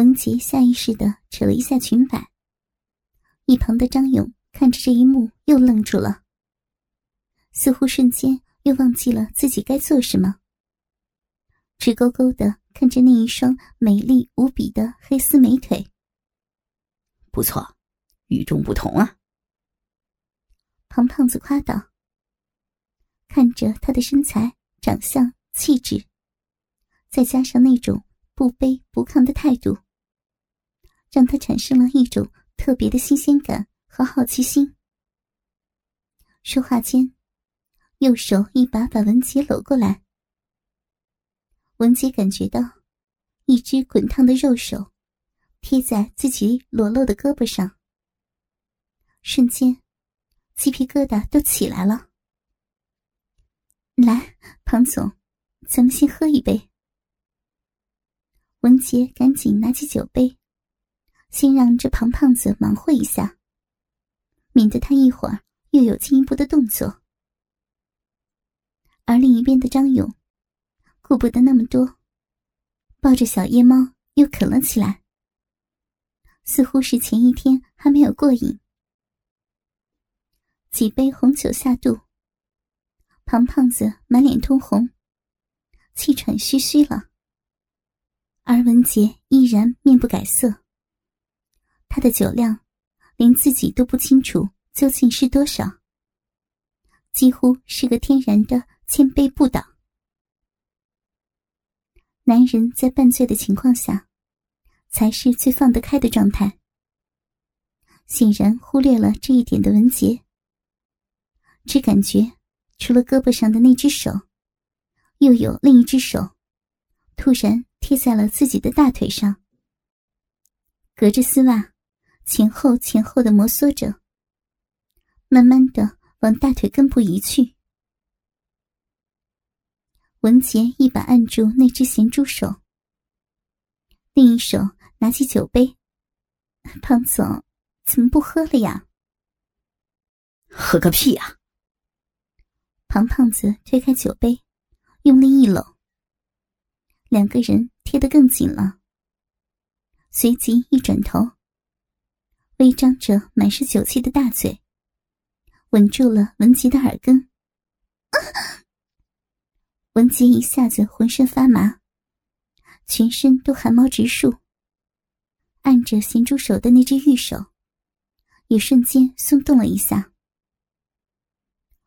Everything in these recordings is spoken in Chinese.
文杰下意识的扯了一下裙摆，一旁的张勇看着这一幕又愣住了，似乎瞬间又忘记了自己该做什么，直勾勾的看着那一双美丽无比的黑丝美腿。不错，与众不同啊！庞胖子夸道。看着他的身材、长相、气质，再加上那种不卑不亢的态度，让他产生了一种特别的新鲜感和好奇心。说话间，右手一把把文杰搂过来。文杰感觉到一只滚烫的肉手贴在自己裸露的胳膊上，瞬间鸡皮疙瘩都起来了。来，庞总，咱们先喝一杯。文杰赶紧拿起酒杯，先让这庞胖子忙活一下，免得他一会儿又有进一步的动作。而另一边的张勇，顾不得那么多，抱着小夜猫又啃了起来，似乎是前一天还没有过瘾。几杯红酒下肚。庞胖子满脸通红，气喘吁吁了。而文杰依然面不改色。他的酒量，连自己都不清楚究竟是多少，几乎是个天然的千杯不倒。男人在半醉的情况下，才是最放得开的状态。显然忽略了这一点的文杰，只感觉。除了胳膊上的那只手，又有另一只手，突然贴在了自己的大腿上，隔着丝袜，前后前后的摩挲着，慢慢的往大腿根部移去。文杰一把按住那只咸猪手，另一手拿起酒杯：“胖总，怎么不喝了呀？”“喝个屁呀！”庞胖子推开酒杯，用力一搂，两个人贴得更紧了。随即一转头，微张着满是酒气的大嘴，吻住了文杰的耳根。文杰一下子浑身发麻，全身都汗毛直竖。按着咸猪手的那只玉手，也瞬间松动了一下。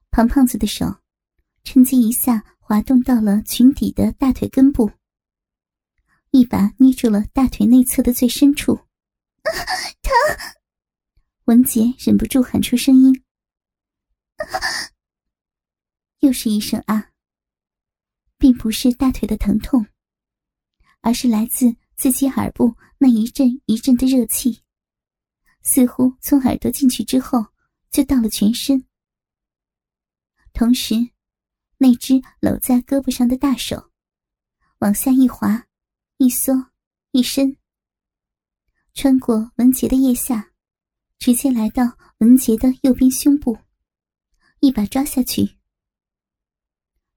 胖胖子的手，趁机一下滑动到了裙底的大腿根部，一把捏住了大腿内侧的最深处。疼！文杰忍不住喊出声音。又是一声啊！并不是大腿的疼痛，而是来自自己耳部那一阵一阵的热气，似乎从耳朵进去之后，就到了全身。同时，那只搂在胳膊上的大手往下一滑、一缩、一伸，穿过文杰的腋下，直接来到文杰的右边胸部，一把抓下去。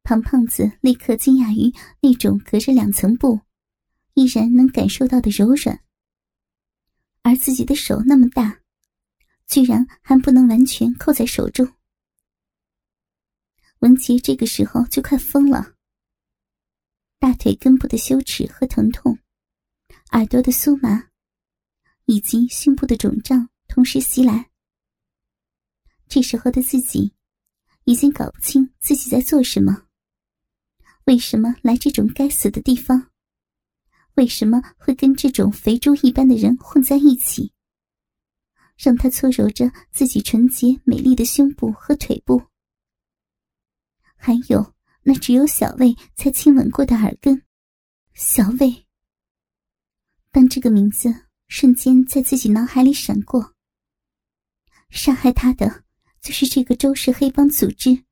胖胖子立刻惊讶于那种隔着两层布依然能感受到的柔软，而自己的手那么大，居然还不能完全扣在手中。文杰这个时候就快疯了，大腿根部的羞耻和疼痛，耳朵的酥麻，以及胸部的肿胀同时袭来。这时候的自己，已经搞不清自己在做什么。为什么来这种该死的地方？为什么会跟这种肥猪一般的人混在一起？让他搓揉着自己纯洁美丽的胸部和腿部。还有那只有小魏才亲吻过的耳根，小魏。当这个名字瞬间在自己脑海里闪过，杀害他的就是这个周氏黑帮组织，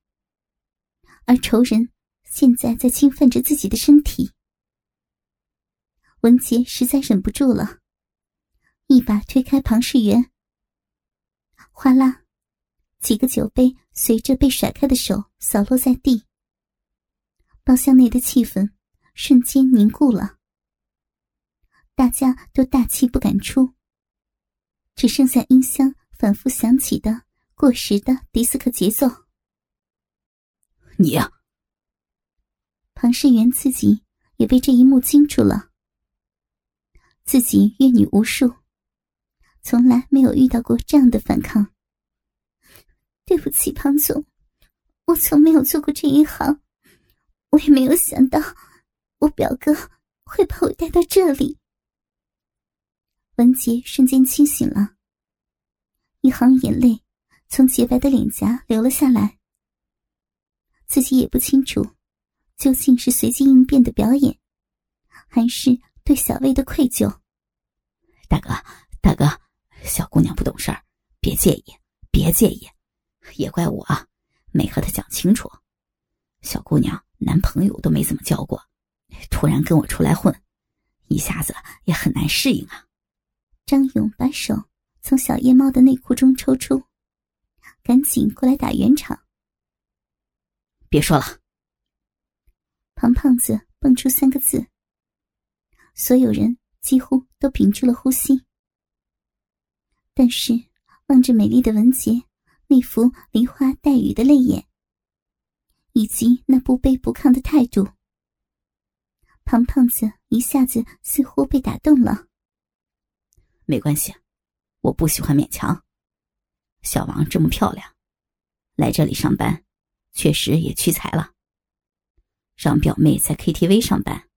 而仇人现在在侵犯着自己的身体。文杰实在忍不住了，一把推开庞世元，哗啦。几个酒杯随着被甩开的手扫落在地，包厢内的气氛瞬间凝固了。大家都大气不敢出，只剩下音箱反复响起的过时的迪斯科节奏。你呀，庞世元自己也被这一幕惊住了。自己阅女无数，从来没有遇到过这样的反抗。对不起，庞总，我从没有做过这一行，我也没有想到我表哥会把我带到这里。文杰瞬间清醒了，一行眼泪从洁白的脸颊流了下来。自己也不清楚，究竟是随机应变的表演，还是对小魏的愧疚。大哥，大哥，小姑娘不懂事儿，别介意，别介意，也怪我没和她讲清楚。小姑娘男朋友都没怎么交过，突然跟我出来混，一下子也很难适应啊。张勇把手从小夜猫的内裤中抽出，赶紧过来打圆场。别说了。庞胖子蹦出三个字。所有人几乎都屏住了呼吸。但是望着美丽的文杰那副梨花带雨的泪眼，以及那不卑不亢的态度，庞胖子一下子似乎被打动了。没关系，我不喜欢勉强。小王这么漂亮，来这里上班，确实也屈才了。让表妹在 KTV 上班，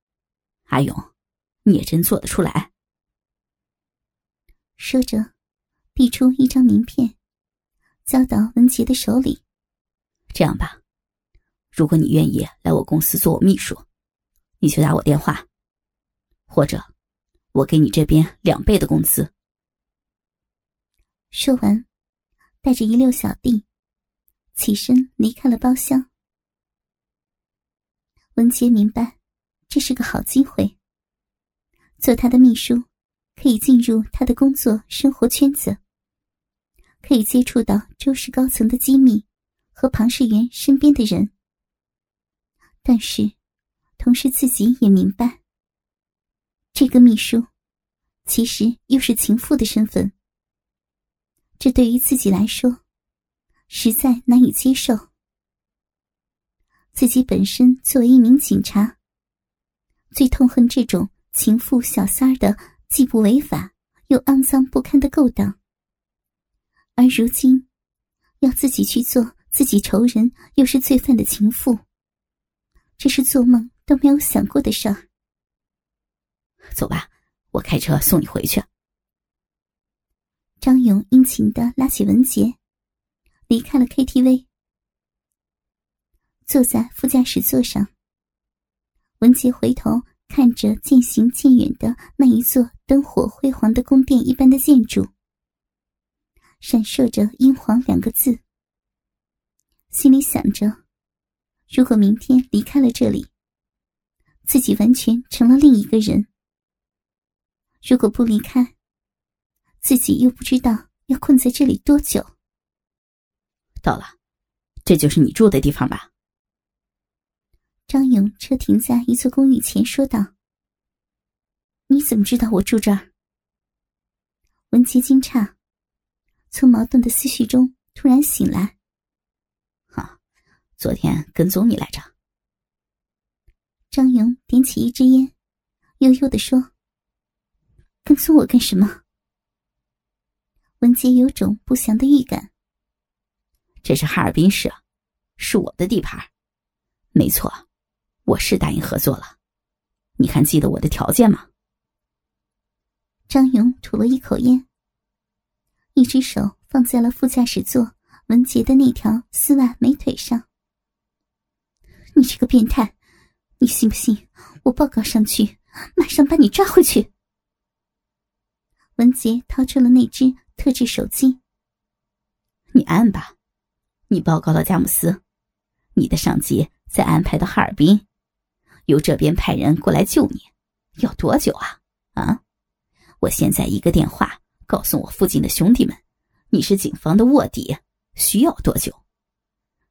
阿勇，你也真做得出来。说着，递出一张名片，交到文杰的手里。这样吧，如果你愿意来我公司做我秘书，你就打我电话，或者。我给你这边两倍的工资。说完，带着一溜小弟，起身离开了包厢。文杰明白，这是个好机会。做他的秘书，可以进入他的工作生活圈子，可以接触到周氏高层的机密和庞世元身边的人。但是，同时自己也明白。这个秘书，其实又是情妇的身份，这对于自己来说，实在难以接受。自己本身作为一名警察，最痛恨这种情妇小三儿的既不违法又肮脏不堪的勾当，而如今，要自己去做自己仇人又是罪犯的情妇，这是做梦都没有想过的事儿。走吧，我开车送你回去。张勇殷勤的拉起文杰，离开了 KTV，坐在副驾驶座上。文杰回头看着渐行渐远的那一座灯火辉煌的宫殿一般的建筑，闪烁着“英皇”两个字，心里想着：如果明天离开了这里，自己完全成了另一个人。如果不离开，自己又不知道要困在这里多久。到了，这就是你住的地方吧？张勇车停在一座公寓前，说道：“你怎么知道我住这儿？”文杰惊诧，从矛盾的思绪中突然醒来。哈，昨天跟踪你来着。张勇点起一支烟，悠悠的说。跟踪我干什么？文杰有种不祥的预感。这是哈尔滨市，是我的地盘。没错，我是答应合作了。你还记得我的条件吗？张勇吐了一口烟，一只手放在了副驾驶座文杰的那条丝袜美腿上。你这个变态，你信不信我报告上去，马上把你抓回去？文杰掏出了那只特制手机。你按吧，你报告到佳木斯，你的上级再安排到哈尔滨，由这边派人过来救你，要多久啊？啊！我现在一个电话告诉我附近的兄弟们，你是警方的卧底，需要多久？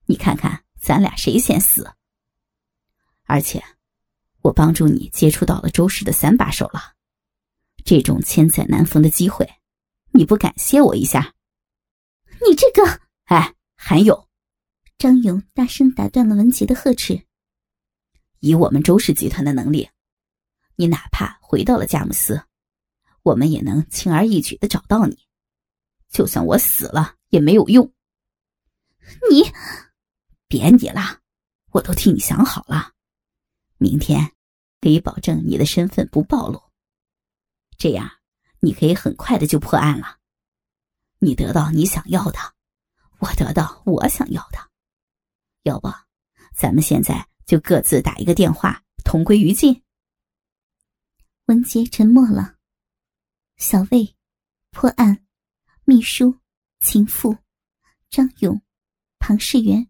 你看看咱俩谁先死？而且，我帮助你接触到了周氏的三把手了。这种千载难逢的机会，你不感谢我一下？你这个……哎，还有，张勇大声打断了文杰的呵斥。以我们周氏集团的能力，你哪怕回到了佳木斯，我们也能轻而易举的找到你。就算我死了也没有用。你，别你了，我都替你想好了。明天可以保证你的身份不暴露，这样你可以很快的就破案了。你得到你想要的，我得到我想要的。要不，咱们现在就各自打一个电话，同归于尽。文杰沉默了。小魏，破案，秘书，情妇，张勇，庞世元，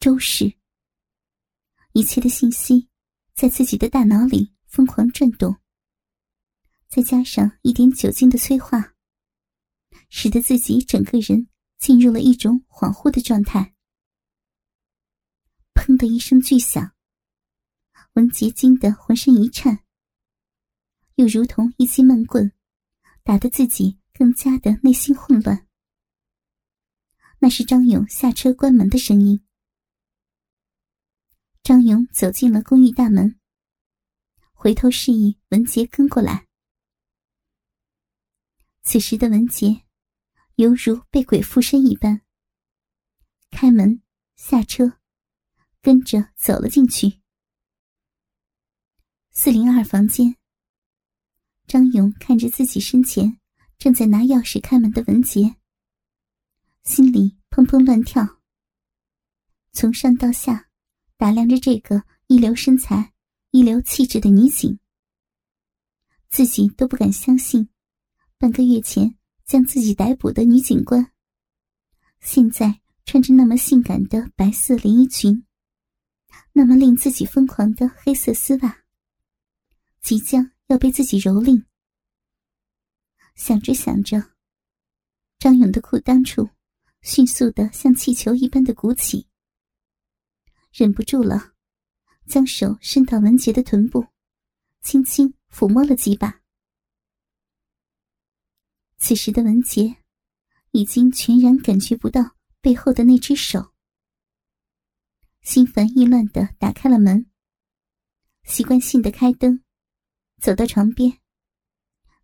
周氏，一切的信息在自己的大脑里疯狂转动，再加上一点酒精的催化。使得自己整个人进入了一种恍惚的状态。砰的一声巨响，文杰惊得浑身一颤，又如同一记闷棍，打得自己更加的内心混乱。那是张勇下车关门的声音。张勇走进了公寓大门，回头示意文杰跟过来。此时的文杰。犹如被鬼附身一般，开门下车，跟着走了进去。四零二房间，张勇看着自己身前正在拿钥匙开门的文杰，心里砰砰乱跳。从上到下打量着这个一流身材、一流气质的女警，自己都不敢相信，半个月前。将自己逮捕的女警官，现在穿着那么性感的白色连衣裙，那么令自己疯狂的黑色丝袜，即将要被自己蹂躏。想着想着，张勇的裤裆处迅速的像气球一般的鼓起，忍不住了，将手伸到文杰的臀部，轻轻抚摸了几把。此时的文杰，已经全然感觉不到背后的那只手，心烦意乱的打开了门，习惯性的开灯，走到床边，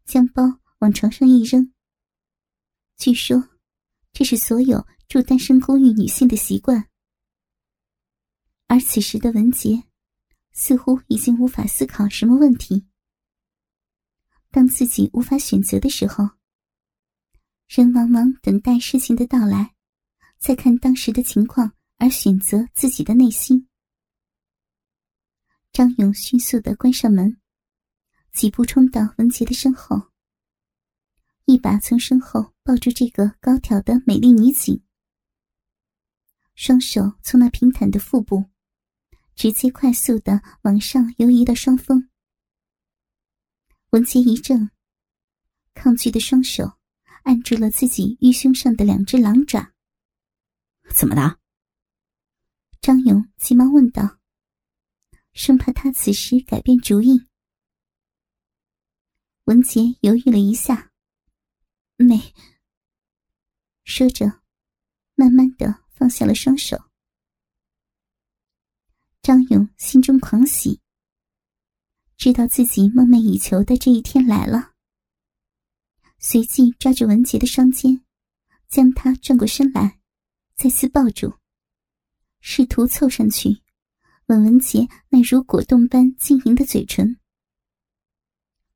将包往床上一扔。据说，这是所有住单身公寓女性的习惯。而此时的文杰，似乎已经无法思考什么问题。当自己无法选择的时候。人往往等待事情的到来，再看当时的情况而选择自己的内心。张勇迅速的关上门，几步冲到文杰的身后，一把从身后抱住这个高挑的美丽女警，双手从那平坦的腹部，直接快速的往上游移到双峰。文杰一怔，抗拒的双手。按住了自己玉胸上的两只狼爪。怎么的？张勇急忙问道，生怕他此时改变主意。文杰犹豫了一下，没说着，慢慢的放下了双手。张勇心中狂喜，知道自己梦寐以求的这一天来了。随即抓住文杰的双肩，将他转过身来，再次抱住，试图凑上去吻文杰那如果冻般晶莹的嘴唇，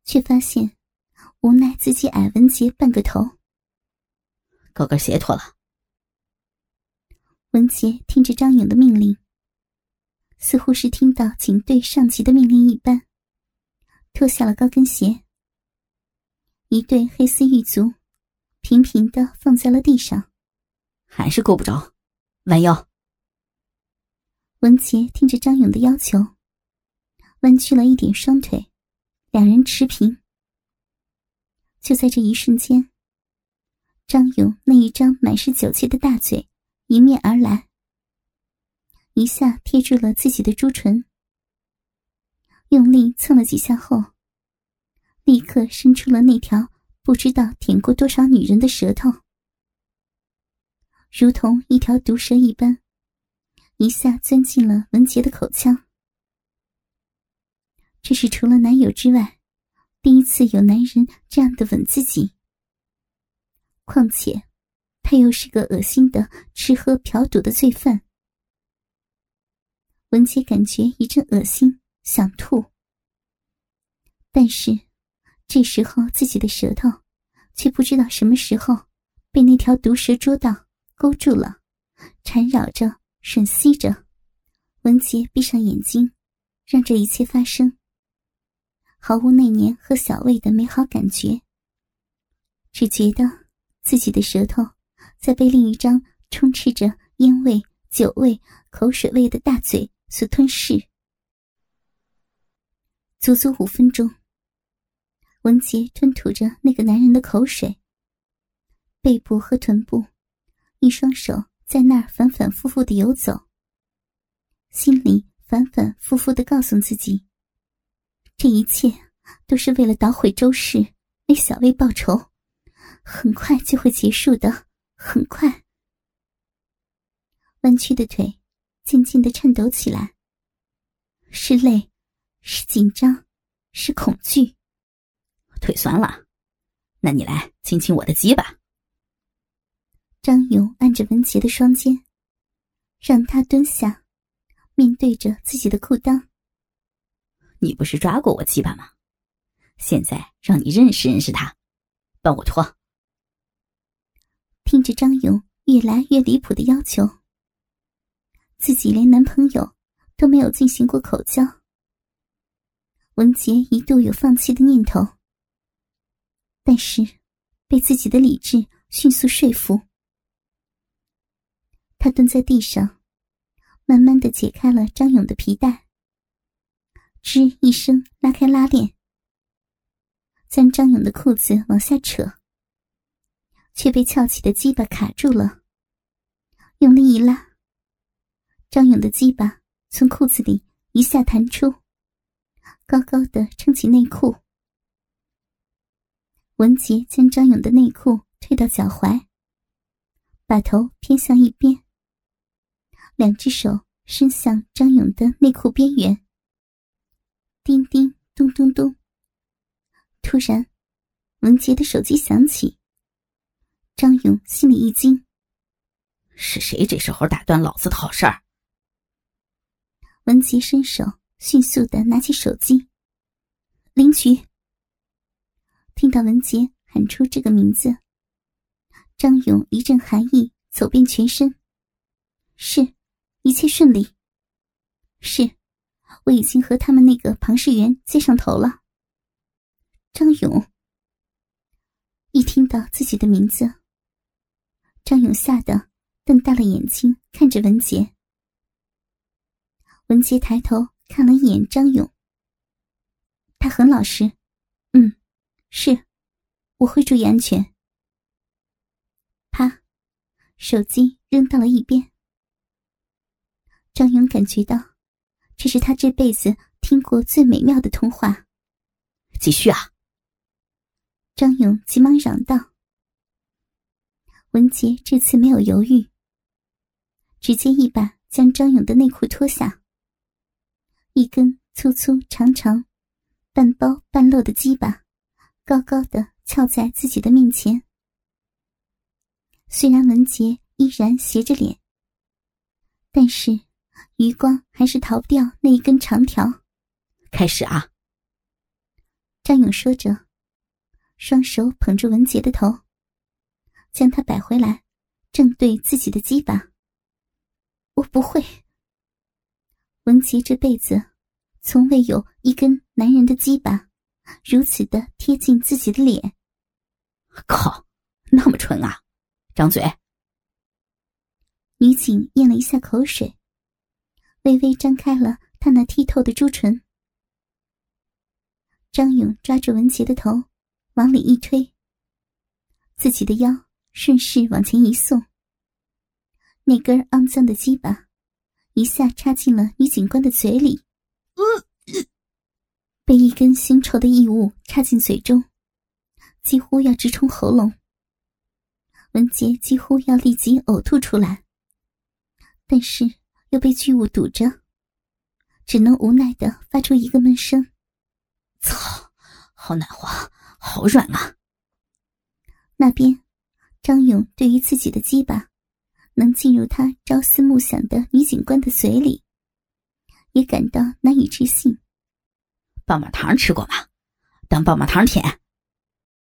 却发现无奈自己矮文杰半个头。高跟鞋脱了。文杰听着张勇的命令，似乎是听到警队上级的命令一般，脱下了高跟鞋。一对黑丝玉足，平平的放在了地上，还是够不着，弯腰。文杰听着张勇的要求，弯曲了一点双腿，两人持平。就在这一瞬间，张勇那一张满是酒气的大嘴迎面而来，一下贴住了自己的朱唇，用力蹭了几下后。立刻伸出了那条不知道舔过多少女人的舌头，如同一条毒蛇一般，一下钻进了文杰的口腔。这是除了男友之外，第一次有男人这样的吻自己。况且，他又是个恶心的吃喝嫖赌的罪犯。文杰感觉一阵恶心，想吐。但是，这时候自己的舌头却不知道什么时候被那条毒蛇捉到，勾住了，缠绕着，吮吸着。文杰闭上眼睛，让这一切发生。毫无那年和小魏的美好感觉，只觉得自己的舌头在被另一张充斥着烟味、酒味、口水味的大嘴所吞噬。足足五分钟，文杰吞吐着那个男人的口水，背部和臀部，一双手在那儿反反复复的游走，心里反反复复的告诉自己。这一切都是为了捣毁周氏，为小薇报仇，很快就会结束的，很快。弯曲的腿渐渐的颤抖起来，是累，是紧张，是恐惧。腿酸了，那你来亲亲我的鸡吧。张勇按着文杰的双肩，让他蹲下，面对着自己的裤裆。你不是抓过我鸡巴吗？现在让你认识认识他，帮我脱。听着张勇越来越离谱的要求，自己连男朋友都没有进行过口交，文杰一度有放弃的念头，但是被自己的理智迅速说服。他蹲在地上，慢慢的解开了张勇的皮带。吱一声，拉开拉链，将张勇的裤子往下扯，却被翘起的鸡巴卡住了。用力一拉，张勇的鸡巴从裤子里一下弹出，高高的撑起内裤。文杰将张勇的内裤推到脚踝，把头偏向一边，两只手伸向张勇的内裤边缘。叮叮咚咚咚！突然，文杰的手机响起。张勇心里一惊：“是谁这时候打断老子的好事儿？”文杰伸手迅速的拿起手机，领取。听到文杰喊出这个名字，张勇一阵寒意走遍全身。是，一切顺利。是。我已经和他们那个庞世元接上头了。张勇一听到自己的名字，张勇吓得瞪大了眼睛看着文杰。文杰抬头看了一眼张勇，他很老实，嗯，是，我会注意安全。啪，手机扔到了一边。张勇感觉到。这是他这辈子听过最美妙的通话。继续啊！张勇急忙嚷道。文杰这次没有犹豫，直接一把将张勇的内裤脱下，一根粗粗长长、半包半露的鸡巴，高高的翘在自己的面前。虽然文杰依然斜着脸，但是。余光还是逃不掉那一根长条。开始啊！张勇说着，双手捧住文杰的头，将他摆回来，正对自己的鸡巴。我不会。文杰这辈子从未有一根男人的鸡巴如此的贴近自己的脸。靠，那么纯啊！张嘴。女警咽了一下口水。微微张开了她那剔透的朱唇，张勇抓住文杰的头，往里一推，自己的腰顺势往前一送，那根肮脏的鸡巴一下插进了女警官的嘴里，被一根腥臭的异物插进嘴中，几乎要直冲喉咙。文杰几乎要立即呕吐出来，但是又被巨物堵着，只能无奈的发出一个闷声：“操，好难滑，好软啊！”那边，张勇对于自己的鸡巴能进入他朝思暮想的女警官的嘴里，也感到难以置信。棒棒糖吃过吗？当棒棒糖舔。